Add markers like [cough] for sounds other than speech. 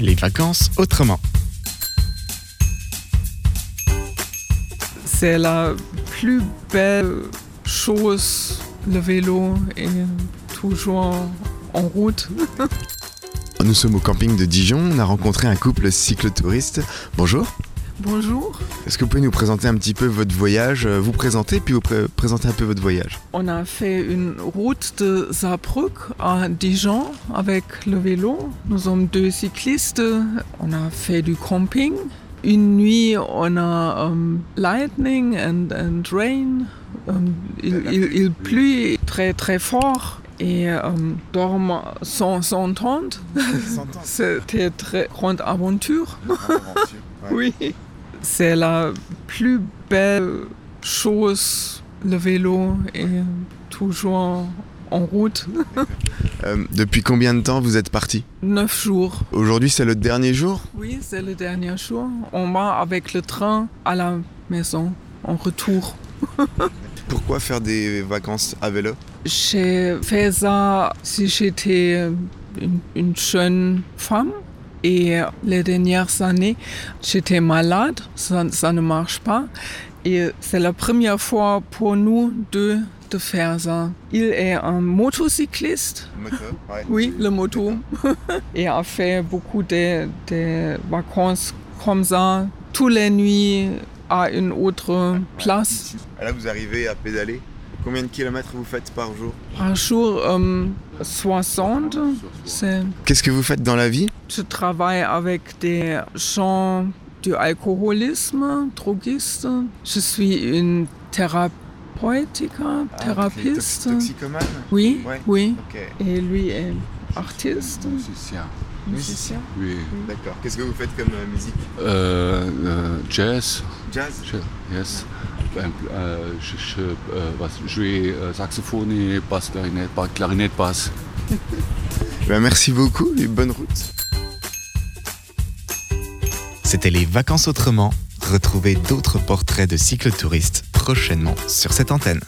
Les vacances autrement. C'est la plus belle chose, le vélo est toujours en route. Nous sommes au camping de Dijon, on a rencontré un couple cyclotouristes. Bonjour. Bonjour, Est-ce que vous pouvez nous présenter un petit peu votre voyage, euh, vous présenter, puis vous pré- présenter un peu votre voyage on a fait une route de Saarbrück à Dijon avec le vélo. Nous sommes deux cyclistes, on a fait du camping. Une nuit, on a um, lightning and, and rain. Um, il, il, il pleut très très fort et um, dorme sans, sans tente. [laughs] C'était très grande aventure. [laughs] Oui. C'est la plus belle chose, le vélo est toujours en route. [laughs] Euh, depuis combien de temps vous êtes parti? Neuf jours. Aujourd'hui c'est le dernier jour? Oui, c'est le dernier jour. On va avec le train à la maison, en retour. [laughs] Pourquoi faire des vacances à vélo? J'ai fait ça si j'étais une, une jeune femme. Et les dernières années, j'étais malade, ça, ça ne marche pas. Et c'est la première fois pour nous deux de faire ça. Il est un motocycliste, oui, le moto, et a fait beaucoup de, de vacances comme ça, toutes les nuits à une autre place. Là vous arrivez à pédaler. Combien de kilomètres vous faites par jour? Par jour, euh, 60, c'est Qu'est-ce que vous faites dans la vie? Je travaille avec des gens du alcoolisme, droguistes. Je suis une thérapeutica, thérapeute. Toxicomane? Oui, Ouais. oui. Et lui est artiste, Musicien. musicien. Oui. d'accord. Qu'est-ce que vous faites comme euh, musique? Äh, äh, Jazz. Jazz? Je- Yes. Äh, je, je, was, jouer äh, Saxophone, Basse, Klarinette, Ba- Klarinette, Basse. [laughs] Ben, Merci beaucoup et bonne route. C'était les vacances autrement. Retrouvez d'autres portraits de cyclotouristes prochainement sur cette antenne.